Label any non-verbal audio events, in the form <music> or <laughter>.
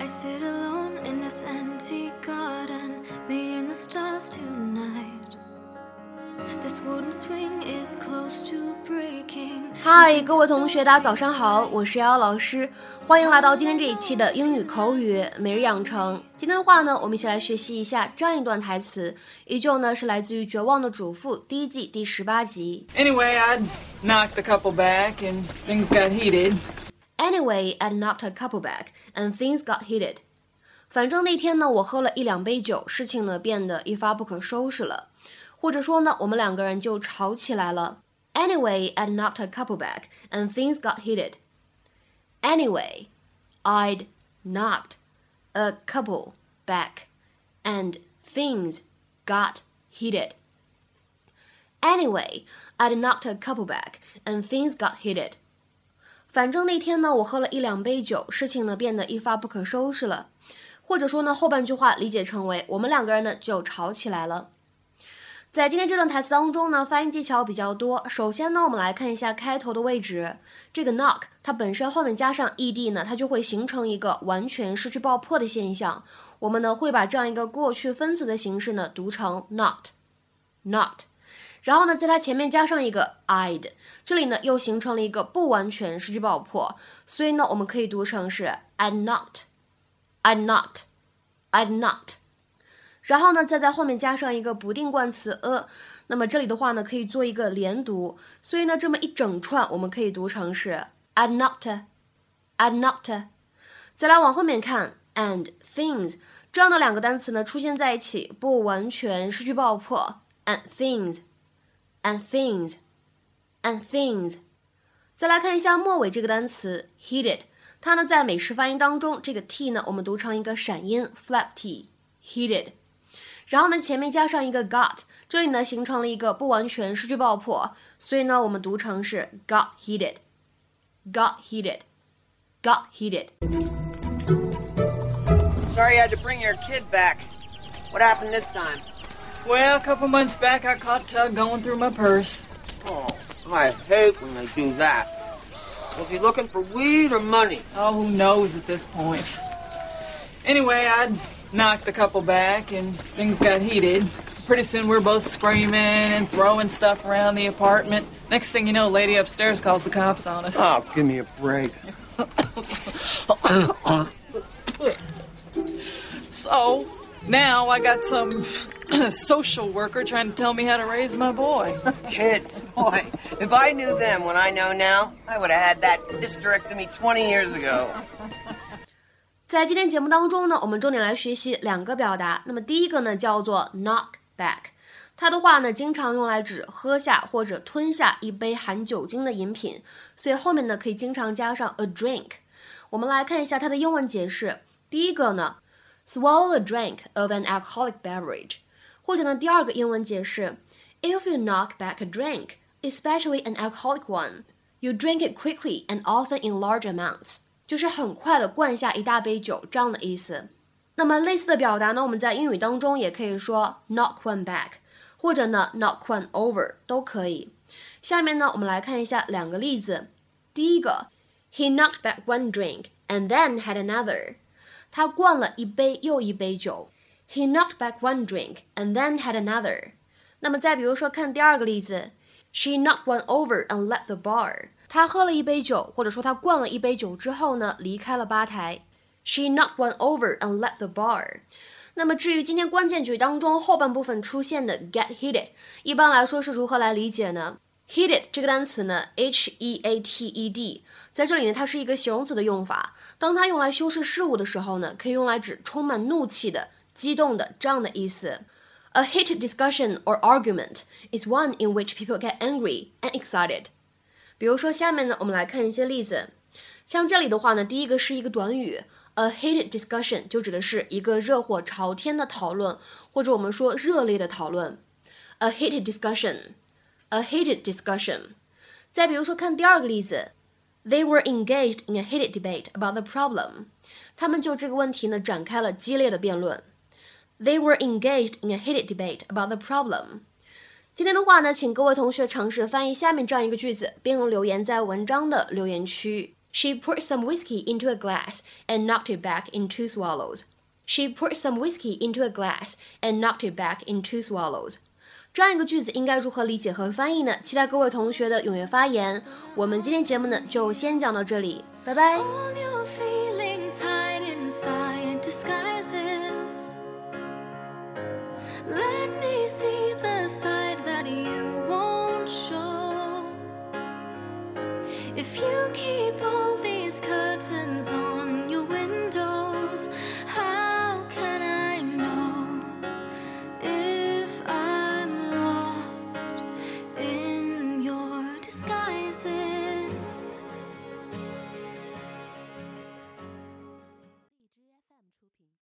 I sit alone in this empty garden, me and the stars tonight. This wooden swing is close to breaking. 嗨，各位同学，大家早上好，我是瑶瑶老师，欢迎来到今天这一期的英语口语每日养成。今天的话呢，我们一起来学习一下这样一段台词，依旧呢是来自于《绝望的主妇》第一季第十八集。Anyway, I'd knocked the couple back and things got heated. Anyway, I knocked a couple back and things got heated. 反正那天呢，我喝了一两杯酒，事情呢变得一发不可收拾了，或者说呢，我们两个人就吵起来了。Anyway, I knocked a couple back and things got heated. Anyway, I'd knocked a couple back and things got heated. Anyway, I'd knocked a couple back and things got heated. 反正那天呢，我喝了一两杯酒，事情呢变得一发不可收拾了，或者说呢，后半句话理解成为我们两个人呢就吵起来了。在今天这段台词当中呢，发音技巧比较多。首先呢，我们来看一下开头的位置，这个 knock 它本身后面加上 ed 呢，它就会形成一个完全失去爆破的现象。我们呢会把这样一个过去分词的形式呢读成 not，not，然后呢在它前面加上一个 i'd。这里呢又形成了一个不完全失去爆破，所以呢我们可以读成是 I'd not，I'd not，I'd not，然后呢再在后面加上一个不定冠词 a，那么这里的话呢可以做一个连读，所以呢这么一整串我们可以读成是 I'd not，I'd not，再来往后面看 and things 这样的两个单词呢出现在一起，不完全失去爆破，and things things，and things。and things。再来看一下末尾这个单词 heated，它呢在美式发音当中，这个 t 呢我们读成一个闪音 flap t，heated。然后呢前面加上一个 got，这里呢形成了一个不完全失去爆破，所以呢我们读成是 got heated，got heated，got heated。 Sorry you had to bring your kid back. What happened this time? Well, a couple months back, I caught Tug going through my purse. Oh, I hate when they do that. Was he looking for weed or money? Oh, who knows at this point? Anyway, I'd knocked the couple back and things got heated. Pretty soon we're both screaming and throwing stuff around the apartment. Next thing you know, lady upstairs calls the cops on us. Oh, give me a break. <laughs> So now I got some social worker trying to tell me how to raise my boy. Kids, boy, if I knew them when I know now, I would have had that hysterectomy 20 years ago. 在今天节目当中呢，我们重点来学习两个表达。那么第一个呢叫做 knock back，它的话呢经常用来指喝下或者吞下一杯含酒精的饮品，所以后面呢可以经常加上 a drink。我们来看一下它的英文解释。第一个呢，swallow a drink of an alcoholic beverage，或者呢第二个英文解释，if you knock back a drink, especially an alcoholic one, you drink it quickly and often in large amounts。就是很快的灌下一大杯酒这样的意思。那么类似的表达呢，我们在英语当中也可以说 knock one back，或者呢 knock one over 都可以。下面呢，我们来看一下两个例子。第一个，He knocked back one drink and then had another。他灌了一杯又一杯酒。 He knocked back one drink and then had another。那么再比如说看第二个例子，She knocked one over and left the bar。他喝了一杯酒，或者说他灌了一杯酒之后呢，离开了吧台。She knocked one over and left the bar。那么至于今天关键句当中后半部分出现的 get heated，一般来说是如何来理解呢？heated 这个单词呢，h e a t e d，在这里呢，它是一个形容词的用法。当它用来修饰事物的时候呢，可以用来指充满怒气的、激动的这样的意思。A heated discussion or argument is one in which people get angry and excited. 比如说，下面呢，我们来看一些例子。像这里的话呢，第一个是一个短语，a heated discussion 就指的是一个热火朝天的讨论，或者我们说热烈的讨论。A heated discussion，a heated discussion。再比如说，看第二个例子，They were engaged in a heated debate about the problem。他们就这个问题呢展开了激烈的辩论。 They were engaged in a heated debate about the problem。今天的话呢，请各位同学尝试翻译下面这样一个句子，并留言在文章的留言区。 She poured some whiskey into a glass and knocked it back in two swallows. She poured some whiskey into a glass and knocked it back in two swallows. 这样一个句子应该如何理解和翻译呢？期待各位同学的踊跃发言。我们今天节目呢就先讲到这里，拜拜。 If you keep all these curtains on